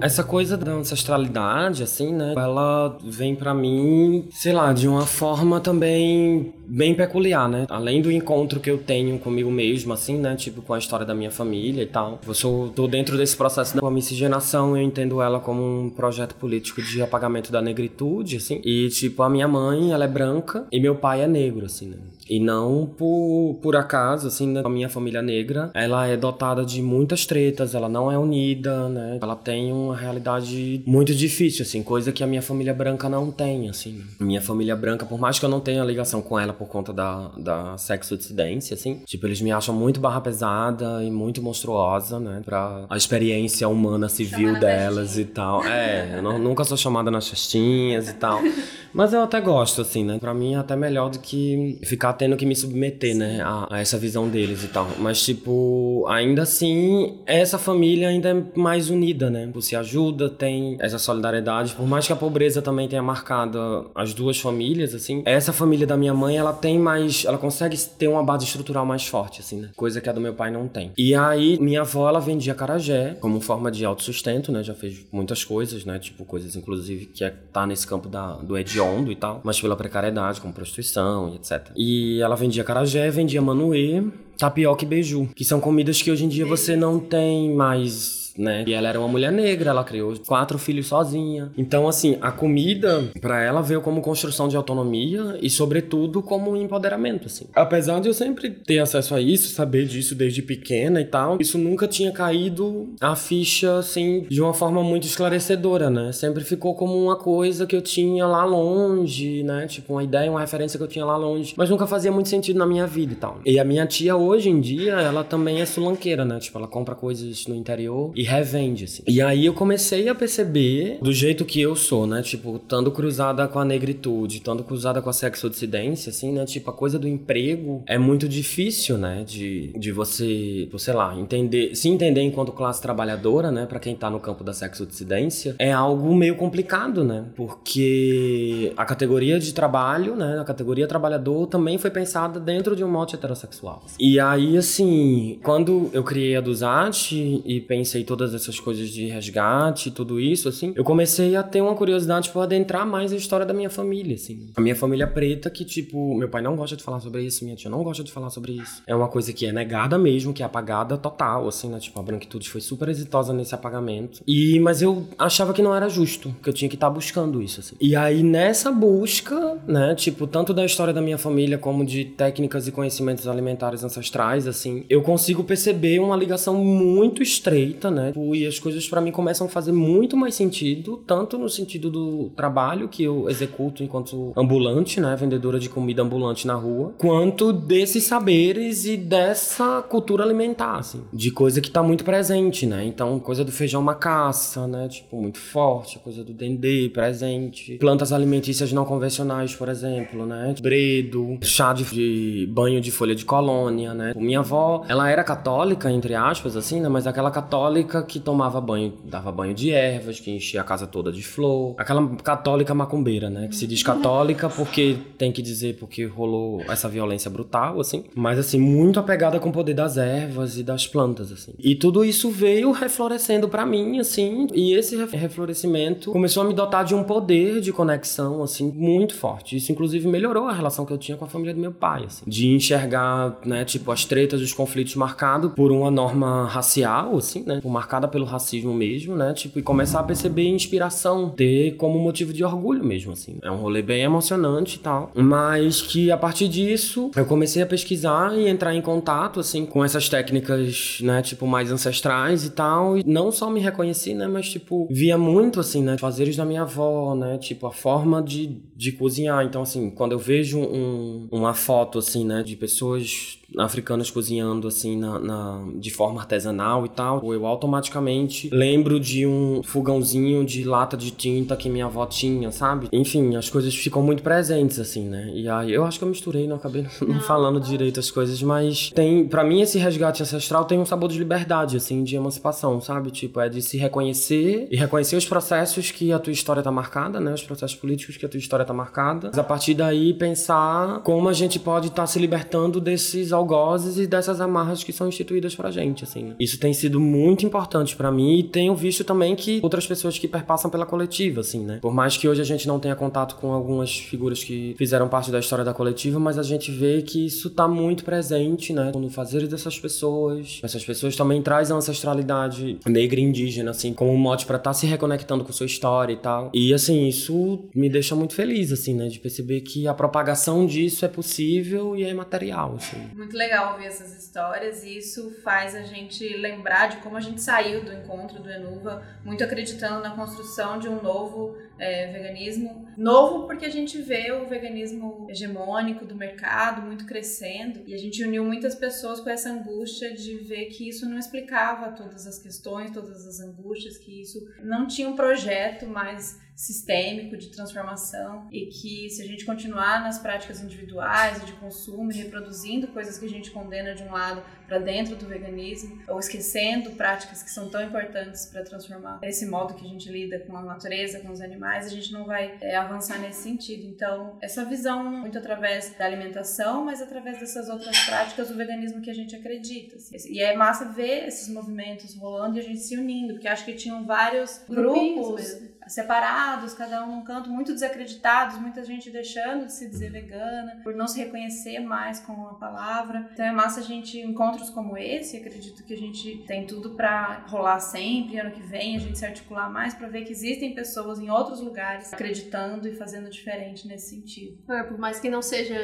Essa coisa da ancestralidade, assim, né? Ela vem para mim, sei lá, de uma forma também bem peculiar, né? Além do encontro que eu tenho comigo mesmo, assim, né? Tipo, com a história da minha família e tal. Eu sou, tô dentro desse processo da miscigenação, eu entendo ela como um projeto político de apagamento da negritude, assim. E, tipo, a minha mãe, ela é branca e meu pai é negro, assim, né? E não por, por acaso, assim, né? a minha família negra, ela é dotada de muitas tretas, ela não é unida, né? Ela tem uma realidade muito difícil, assim, coisa que a minha família branca não tem, assim. Minha família branca, por mais que eu não tenha ligação com ela por conta da, da sexo dissidência, assim, tipo, eles me acham muito barra pesada e muito monstruosa, né? Pra a experiência humana civil chamada delas e tal. É, eu não, nunca sou chamada nas festinhas e tal. Mas eu até gosto, assim, né? Pra mim é até melhor do que ficar tendo que me submeter, né, a, a, essa visão deles e tal. Mas, tipo, ainda assim, essa família ainda é mais unida, né? Se ajuda, tem essa solidariedade. Por mais que a pobreza também tenha marcado as duas famílias, assim, essa família da minha mãe, ela tem mais. Ela consegue ter uma base estrutural mais forte, assim, né? Coisa que a do meu pai não tem. E aí, minha avó, ela vendia carajé como forma de autossustento, né? Já fez muitas coisas, né? Tipo, coisas, inclusive, que é, tá nesse campo da, do hediondo e tal, mas pela precariedade, como prostituição e etc. E ela vendia carajé, vendia manuê, tapioca e beiju, que são comidas que hoje em dia você não tem mais né? E ela era uma mulher negra, ela criou quatro filhos sozinha. Então, assim, a comida para ela veio como construção de autonomia e, sobretudo, como empoderamento, assim. Apesar de eu sempre ter acesso a isso, saber disso desde pequena e tal, isso nunca tinha caído a ficha, assim, de uma forma muito esclarecedora, né? Sempre ficou como uma coisa que eu tinha lá longe, né? Tipo, uma ideia, uma referência que eu tinha lá longe, mas nunca fazia muito sentido na minha vida e tal. E a minha tia, hoje em dia, ela também é sulanqueira, né? Tipo, ela compra coisas no interior e revende, assim. E aí eu comecei a perceber, do jeito que eu sou, né? Tipo, estando cruzada com a negritude, estando cruzada com a sexo-dissidência, assim, né? Tipo, a coisa do emprego é muito difícil, né? De, de você, sei lá, entender, se entender enquanto classe trabalhadora, né? Pra quem tá no campo da sexo-dissidência, é algo meio complicado, né? Porque a categoria de trabalho, né? A categoria trabalhador também foi pensada dentro de um mote heterossexual. E aí, assim, quando eu criei a Duzate e pensei todas essas coisas de resgate e tudo isso, assim, eu comecei a ter uma curiosidade por adentrar mais a história da minha família, assim. A minha família preta, que, tipo, meu pai não gosta de falar sobre isso, minha tia não gosta de falar sobre isso. É uma coisa que é negada mesmo, que é apagada total, assim, né? Tipo, a branquitude foi super exitosa nesse apagamento. E, mas eu achava que não era justo, que eu tinha que estar tá buscando isso, assim. E aí, nessa busca, né, tipo, tanto da história da minha família como de técnicas e conhecimentos alimentares ancestrais, assim, eu consigo perceber uma ligação muito estreita, né? Tipo, e as coisas para mim começam a fazer muito mais sentido, tanto no sentido do trabalho que eu executo enquanto ambulante, né, vendedora de comida ambulante na rua, quanto desses saberes e dessa cultura alimentar, assim, de coisa que tá muito presente, né? Então, coisa do feijão macaça, né, tipo, muito forte, coisa do dendê presente, plantas alimentícias não convencionais, por exemplo, né, bredo, chá de, de banho de folha de colônia, né? Minha avó, ela era católica, entre aspas, assim, né, mas aquela católica católica que tomava banho, dava banho de ervas, que enchia a casa toda de flor. Aquela católica macumbeira, né? Que se diz católica porque tem que dizer porque rolou essa violência brutal, assim. Mas, assim, muito apegada com o poder das ervas e das plantas, assim. E tudo isso veio reflorescendo para mim, assim. E esse reflorescimento começou a me dotar de um poder de conexão, assim, muito forte. Isso, inclusive, melhorou a relação que eu tinha com a família do meu pai, assim. De enxergar, né, tipo, as tretas, os conflitos marcados por uma norma racial, assim, né? Marcada pelo racismo mesmo, né? Tipo, e começar a perceber inspiração, ter como motivo de orgulho mesmo, assim. É um rolê bem emocionante e tal. Mas que a partir disso, eu comecei a pesquisar e entrar em contato, assim, com essas técnicas, né? Tipo, mais ancestrais e tal. E não só me reconheci, né? Mas, tipo, via muito, assim, né? Fazeres da minha avó, né? Tipo, a forma de, de cozinhar. Então, assim, quando eu vejo um, uma foto, assim, né? De pessoas africanas cozinhando assim na, na, de forma artesanal e tal, eu automaticamente lembro de um fogãozinho de lata de tinta que minha avó tinha, sabe? Enfim, as coisas ficam muito presentes assim, né? E aí eu acho que eu misturei, não acabei não falando direito as coisas, mas tem, para mim esse resgate ancestral tem um sabor de liberdade assim, de emancipação, sabe? Tipo, é de se reconhecer e reconhecer os processos que a tua história tá marcada, né? Os processos políticos que a tua história tá marcada. Mas a partir daí pensar como a gente pode estar tá se libertando desses algozes e dessas amarras que são instituídas pra gente, assim. Isso tem sido muito importante para mim e tenho visto também que outras pessoas que perpassam pela coletiva, assim, né? Por mais que hoje a gente não tenha contato com algumas figuras que fizeram parte da história da coletiva, mas a gente vê que isso tá muito presente, né? No fazer dessas pessoas. Essas pessoas também trazem a ancestralidade negra e indígena, assim, como um mote para estar tá se reconectando com sua história e tal. E, assim, isso me deixa muito feliz, assim, né? De perceber que a propagação disso é possível e é material, assim. Muito legal ouvir essas histórias e isso faz a gente lembrar de como a gente saiu do encontro do Enuva, muito acreditando na construção de um novo é, veganismo. Novo porque a gente vê o veganismo hegemônico do mercado muito crescendo e a gente uniu muitas pessoas com essa angústia de ver que isso não explicava todas as questões, todas as angústias, que isso não tinha um projeto mais sistêmico de transformação e que se a gente continuar nas práticas individuais de consumo e reproduzindo coisas que a gente condena de um lado para dentro do veganismo ou esquecendo práticas que são tão importantes para transformar esse modo que a gente lida com a natureza, com os animais, a gente não vai é, avançar nesse sentido. Então, essa visão muito através da alimentação, mas através dessas outras práticas do veganismo que a gente acredita. Assim. E é massa ver esses movimentos rolando e a gente se unindo, porque acho que tinham vários grupos separados, cada um num canto, muito desacreditados, muita gente deixando de se dizer vegana, por não se reconhecer mais com a palavra. Então é massa a gente encontros como esse, acredito que a gente tem tudo para rolar sempre, ano que vem a gente se articular mais para ver que existem pessoas em outros lugares acreditando e fazendo diferente nesse sentido. É, por mais que não seja,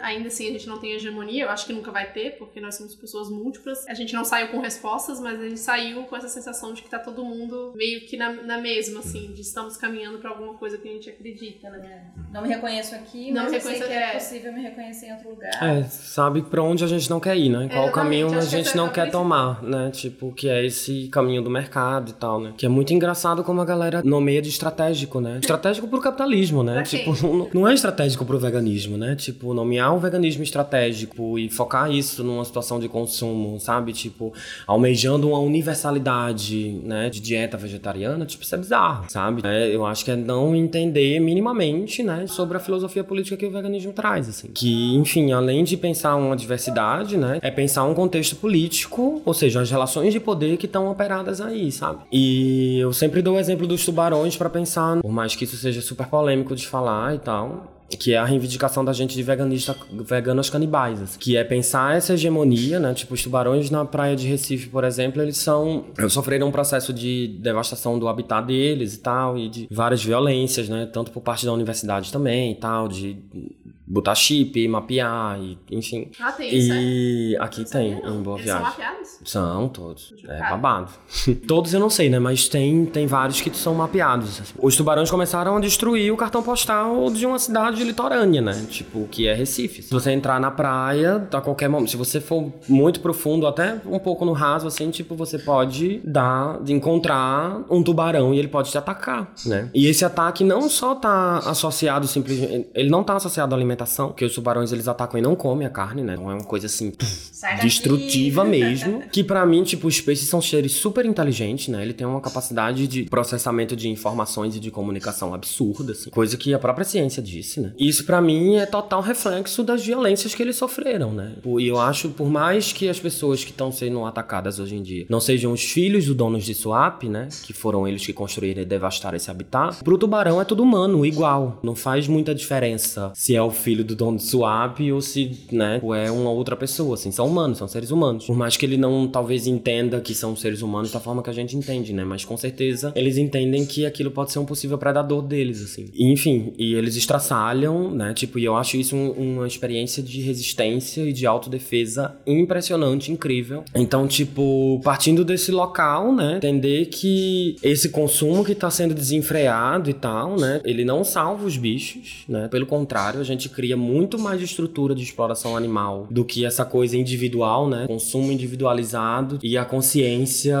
ainda assim a gente não tem hegemonia, eu acho que nunca vai ter, porque nós somos pessoas múltiplas. A gente não saiu com respostas, mas a gente saiu com essa sensação de que tá todo mundo meio que na, na mesma, assim, de estamos caminhando para alguma coisa que a gente acredita, né? É. Não me reconheço aqui, não mas eu sei que é, é possível me reconhecer em outro lugar. É, sabe para onde a gente não quer ir, né? Qual caminho a gente que não quer tomar, né? Tipo, que é esse caminho do mercado e tal, né? Que é muito engraçado como a galera nomeia de estratégico, né? Estratégico pro capitalismo, né? tipo, não, não é estratégico pro veganismo, né? Tipo, nomear o veganismo estratégico e focar isso numa situação de consumo, sabe? Tipo, almejando uma universalidade, né? De dieta vegetariana, tipo, isso é bizarro, sabe? É, eu acho que é não entender minimamente, né, sobre a filosofia política que o veganismo traz, assim. Que, enfim, além de pensar uma diversidade, né, é pensar um contexto político, ou seja, as relações de poder que estão operadas aí, sabe? E eu sempre dou o exemplo dos tubarões para pensar, por mais que isso seja super polêmico de falar e tal, que é a reivindicação da gente de veganista, veganos canibais, que é pensar essa hegemonia, né? Tipo, os tubarões na praia de Recife, por exemplo, eles são. Sofreram um processo de devastação do habitat deles e tal, e de várias violências, né? Tanto por parte da universidade também e tal, de botar chip, mapear, e, enfim. Ah, tem isso, E é? aqui tem, em Boa Eles Viagem. São mapeados? São, todos. É babado. todos eu não sei, né? Mas tem, tem vários que são mapeados. Assim. Os tubarões começaram a destruir o cartão postal de uma cidade litorânea, né? Tipo, que é Recife. Se você entrar na praia, a qualquer momento, se você for muito profundo, até um pouco no raso, assim, tipo, você pode dar, encontrar um tubarão e ele pode te atacar, né? E esse ataque não só tá associado simplesmente, ele não tá associado à alimentação alimentação, porque os tubarões eles atacam e não comem a carne, né? Então é uma coisa assim destrutiva mesmo. que para mim, tipo, os peixes são seres super inteligentes, né? Ele tem uma capacidade de processamento de informações e de comunicação absurda, assim, coisa que a própria ciência disse, né? E isso para mim é total reflexo das violências que eles sofreram, né? E eu acho, por mais que as pessoas que estão sendo atacadas hoje em dia não sejam os filhos do donos de Swap, né? Que foram eles que construíram e devastaram esse habitat, pro tubarão é tudo humano, igual. Não faz muita diferença se é o filho filho do dono do Swap ou se, né, é uma outra pessoa, assim, são humanos, são seres humanos. Por mais que ele não talvez entenda que são seres humanos da forma que a gente entende, né, mas com certeza eles entendem que aquilo pode ser um possível predador deles, assim. E, enfim, e eles estraçalham, né, tipo, e eu acho isso um, uma experiência de resistência e de autodefesa impressionante, incrível. Então, tipo, partindo desse local, né, entender que esse consumo que tá sendo desenfreado e tal, né, ele não salva os bichos, né, pelo contrário, a gente cria muito mais estrutura de exploração animal do que essa coisa individual, né? Consumo individualizado e a consciência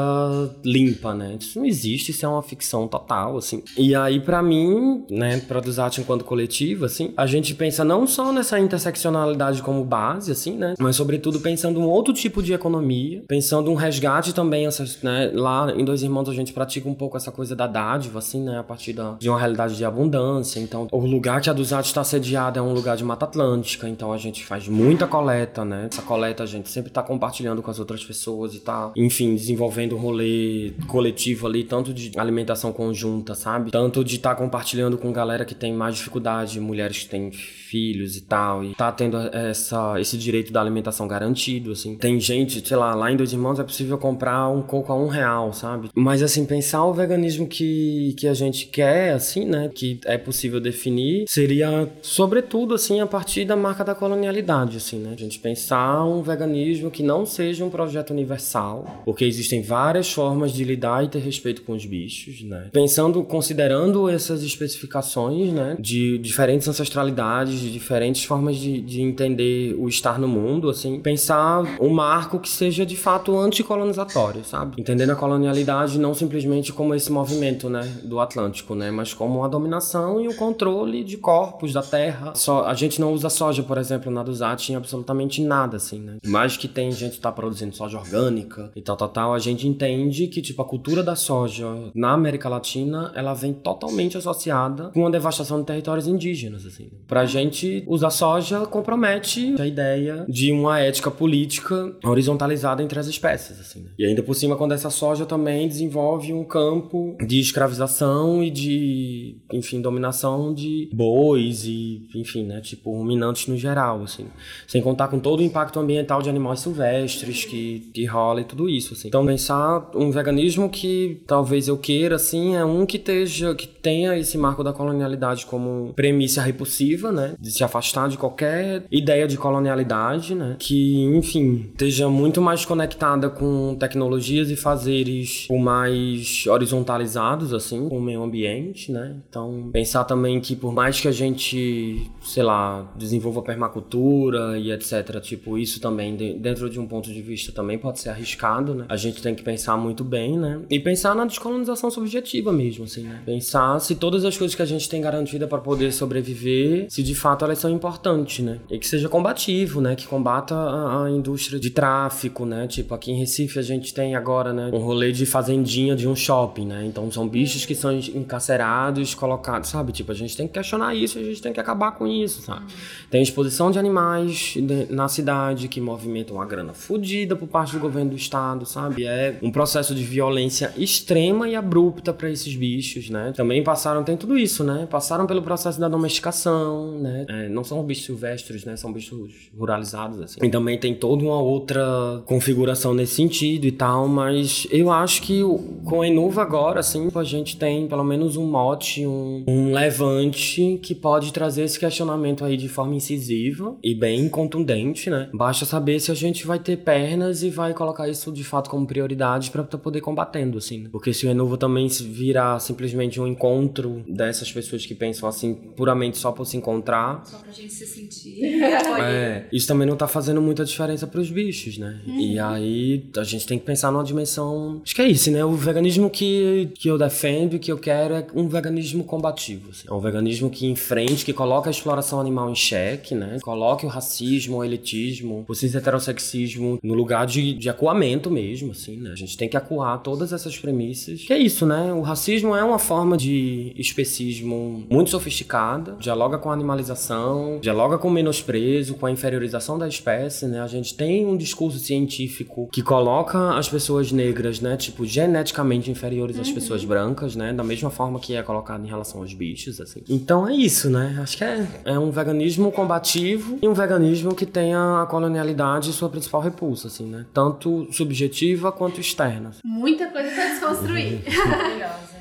limpa, né? Isso não existe, isso é uma ficção total, assim. E aí, para mim, né, Produzat enquanto coletivo, assim, a gente pensa não só nessa interseccionalidade como base, assim, né? Mas, sobretudo, pensando um outro tipo de economia, pensando um resgate também, né? Lá em Dois Irmãos a gente pratica um pouco essa coisa da dádiva, assim, né? A partir da, de uma realidade de abundância. Então, o lugar que a Duzat está sediada é um lugar de Mata Atlântica, então a gente faz muita coleta, né? Essa coleta a gente sempre tá compartilhando com as outras pessoas e tá, enfim, desenvolvendo um rolê coletivo ali, tanto de alimentação conjunta, sabe? Tanto de estar tá compartilhando com galera que tem mais dificuldade, mulheres que têm filhos e tal, e tá tendo essa, esse direito da alimentação garantido, assim. Tem gente, sei lá, lá em Dois Irmãos é possível comprar um coco a um real, sabe? Mas, assim, pensar o veganismo que, que a gente quer, assim, né, que é possível definir, seria, sobretudo, assim, a partir da marca da colonialidade, assim, né? A gente pensar um veganismo que não seja um projeto universal, porque existem várias formas de lidar e ter respeito com os bichos, né? Pensando, considerando essas especificações, né, de diferentes ancestralidades, de diferentes formas de, de entender o estar no mundo, assim, pensar um marco que seja de fato anticolonizatório, sabe? Entendendo a colonialidade não simplesmente como esse movimento, né, do Atlântico, né, mas como a dominação e o controle de corpos da terra. Só, a gente não usa soja, por exemplo, na Dusat em absolutamente nada, assim, né? Mais que tem gente que tá produzindo soja orgânica e tal, tal, tal, a gente entende que, tipo, a cultura da soja na América Latina, ela vem totalmente associada com a devastação de territórios indígenas, assim. Pra gente, usar soja compromete a ideia de uma ética política horizontalizada entre as espécies, assim. Né? E ainda por cima, quando essa soja também desenvolve um campo de escravização e de, enfim, dominação de bois e, enfim, né, tipo, ruminantes no geral, assim. Sem contar com todo o impacto ambiental de animais silvestres que, que rola e tudo isso, assim. Então, pensar um veganismo que talvez eu queira, assim, é um que esteja, que tenha esse marco da colonialidade como premissa repulsiva, né, de se afastar de qualquer ideia de colonialidade, né, que, enfim, esteja muito mais conectada com tecnologias e fazeres mais horizontalizados, assim, com o meio ambiente, né. Então, pensar também que por mais que a gente, sei lá, desenvolva permacultura e etc, tipo, isso também, dentro de um ponto de vista, também pode ser arriscado, né. A gente tem que pensar muito bem, né, e pensar na descolonização subjetiva mesmo, assim, né. Pensar se todas as coisas que a gente tem garantida para poder sobreviver, se de fato elas são importantes, né? E que seja combativo, né? Que combata a, a, indústria de tráfico, né? Tipo, aqui em Recife a gente tem agora, né? Um rolê de fazendinha de um shopping, né? Então são bichos que são encarcerados, colocados, sabe? Tipo, a gente tem que questionar isso, a gente tem que acabar com isso, sabe? Tem exposição de animais na cidade que movimentam uma grana fodida por parte do governo do estado, sabe? É um processo de violência extrema e abrupta para esses bichos, né? Também passaram, tem tudo isso, né? Passaram pelo processo da domesticação, né? É, não são bichos silvestres, né? São bichos ruralizados, assim. E também tem toda uma outra configuração nesse sentido e tal, mas eu acho que com a Enuva agora, assim, a gente tem pelo menos um mote, um, um levante que pode trazer esse questionamento aí de forma incisiva e bem contundente, né? Basta saber se a gente vai ter pernas e vai colocar isso de fato como prioridade para poder combatendo, assim. Né? Porque se o Enuva também virar simplesmente um encontro dessas pessoas que pensam assim puramente só por se encontrar. Só pra gente se sentir é, Isso também não tá fazendo muita diferença pros bichos, né? Uhum. E aí a gente tem que pensar numa dimensão. Acho que é isso, né? O veganismo que, que eu defendo e que eu quero é um veganismo combativo. Assim. É um veganismo que enfrente, que coloca a exploração animal em xeque, né? Coloque o racismo, o elitismo, o cis heterossexismo no lugar de, de acuamento mesmo, assim, né? A gente tem que acuar todas essas premissas. Que é isso, né? O racismo é uma forma de especismo muito sofisticada, dialoga com a animalização, dialoga com o menosprezo, com a inferiorização da espécie, né? A gente tem um discurso científico que coloca as pessoas negras, né, tipo, geneticamente inferiores às uhum. pessoas brancas, né? Da mesma forma que é colocado em relação aos bichos, assim. Então é isso, né? Acho que é, é um veganismo combativo e um veganismo que tenha a colonialidade sua principal repulsa, assim, né? Tanto subjetiva quanto externa. Muita coisa pra desconstruir. Maravilhosa.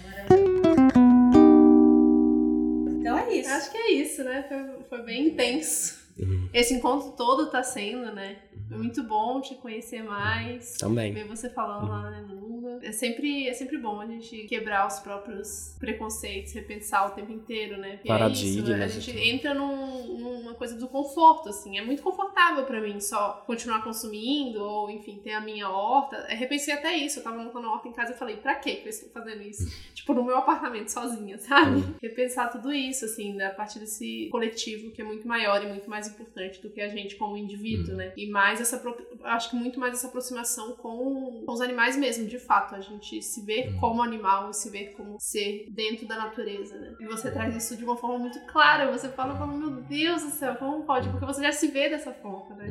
Então é isso. Acho que é isso, né? Foi, foi bem intenso. Uhum. Esse encontro todo tá sendo, né? É muito bom te conhecer mais. Também. Ver você falando uhum. lá na Nuba. É sempre, é sempre bom a gente quebrar os próprios preconceitos, repensar o tempo inteiro, né? Paradigmas. É isso, a gente entra num, numa coisa do conforto, assim. É muito confortável para mim só continuar consumindo ou, enfim, ter a minha horta. Eu repensei até isso. Eu tava montando a horta em casa e falei, pra que eu estou fazendo isso? tipo, no meu apartamento sozinha, sabe? Uhum. Repensar tudo isso, assim, a partir desse coletivo que é muito maior e muito mais importante do que a gente como indivíduo, uhum. né? E mais essa, acho que muito mais essa aproximação com, com os animais mesmo, de fato a gente se ver como animal e se ver como ser dentro da natureza, né? E você traz isso de uma forma muito clara, você fala, fala meu Deus do céu, como pode? Porque você já se vê dessa forma, né?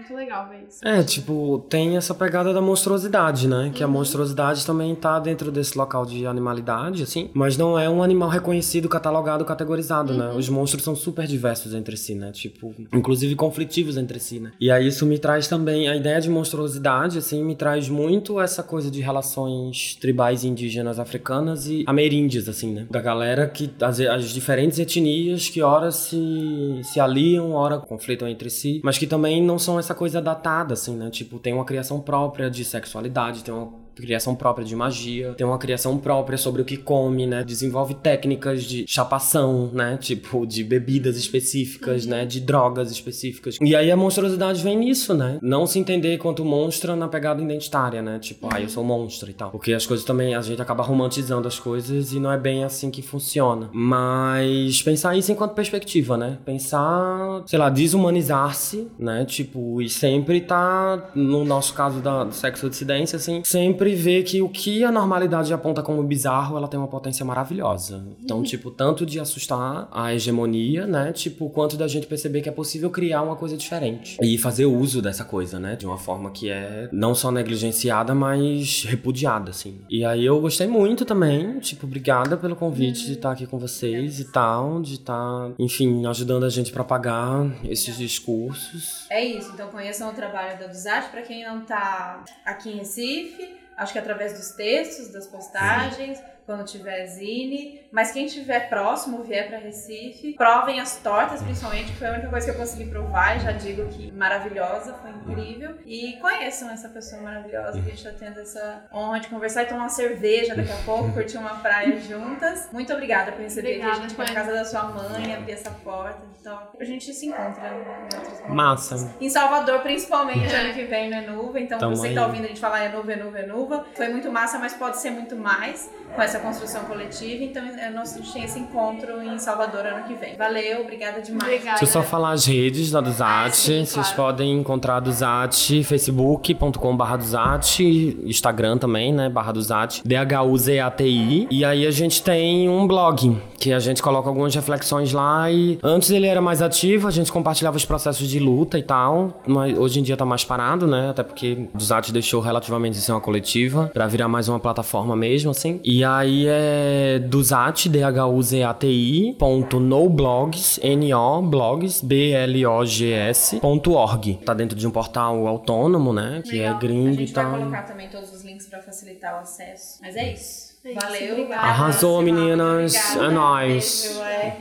Muito legal ver isso. É, tipo, tem essa pegada da monstruosidade, né? Que a monstruosidade também tá dentro desse local de animalidade, assim. Mas não é um animal reconhecido, catalogado, categorizado, né? Os monstros são super diversos entre si, né? Tipo, inclusive conflitivos entre si, né? E aí isso me traz também a ideia de monstruosidade, assim, me traz muito essa coisa de relações tribais indígenas africanas e ameríndias, assim, né? Da galera que as, as diferentes etnias que ora se, se aliam, ora conflitam entre si, mas que também não são essa coisa datada, assim, né? Tipo, tem uma criação própria de sexualidade, tem uma criação própria de magia, tem uma criação própria sobre o que come, né? Desenvolve técnicas de chapação, né? Tipo, de bebidas específicas, né? De drogas específicas. E aí a monstruosidade vem nisso, né? Não se entender quanto monstro na pegada identitária, né? Tipo, ah, eu sou monstro e tal. Porque as coisas também, a gente acaba romantizando as coisas e não é bem assim que funciona. Mas pensar isso enquanto perspectiva, né? Pensar, sei lá, desumanizar-se, né? Tipo, e sempre tá, no nosso caso da sexo dissidência, assim, sempre ver que o que a normalidade aponta como bizarro, ela tem uma potência maravilhosa. Então, tipo, tanto de assustar a hegemonia, né? Tipo, quanto da gente perceber que é possível criar uma coisa diferente. E fazer uso dessa coisa, né? De uma forma que é não só negligenciada, mas repudiada, assim. E aí eu gostei muito também, tipo, obrigada pelo convite de estar aqui com vocês e tal, de estar, enfim, ajudando a gente a propagar esses discursos. É isso, então conheçam o trabalho da Duzarte para quem não tá aqui em Recife. Acho que através dos textos, das postagens, quando tiver zine. Mas quem estiver próximo, vier para Recife, provem as tortas, principalmente, que foi a única coisa que eu consegui provar. E já digo que maravilhosa, foi incrível. E conheçam essa pessoa maravilhosa que a gente tá tendo essa honra de conversar e tomar uma cerveja daqui a pouco, curtir uma praia juntas. Muito obrigada por receber aqui a Obrigada, gente na foi. casa da sua mãe, abrir essa porta. Então, a gente se encontra em outros. Massa. Em Salvador, principalmente, ano que vem no Enuva. Então, Tamo você que aí. tá ouvindo a gente falar Enuva, Enuva, Enuva. Foi muito massa, mas pode ser muito mais com essa construção coletiva. Então, é, gente tem esse encontro em Salvador ano que vem. Valeu, obrigada demais. Obrigada. Deixa eu só falar as redes da Duzate. Ah, sim, Vocês claro. podem encontrar a Duzate, facebook.com barra Duzate, Instagram também, né, barra Duzate, D-H-U-Z-A-T-I. E aí a gente tem um blog, que a gente coloca algumas reflexões lá e antes ele era mais ativo, a gente compartilhava os processos de luta e tal, mas hoje em dia tá mais parado, né, até porque Duzate deixou relativamente de ser uma coletiva pra virar mais uma plataforma mesmo, assim. E aí é Duzate, D-H-U-Z-A-T-I, ponto no blogs, N-O, blogs, B-L-O-G-S, ponto org. Tá dentro de um portal autônomo, né, que Legal. é gringo A e gente vai tal. colocar também todos os links pra facilitar o acesso. Mas é isso. É isso, Valeu. obrigada. Arrasou, a meninas. Obrigada. É nóis. Beijo, é.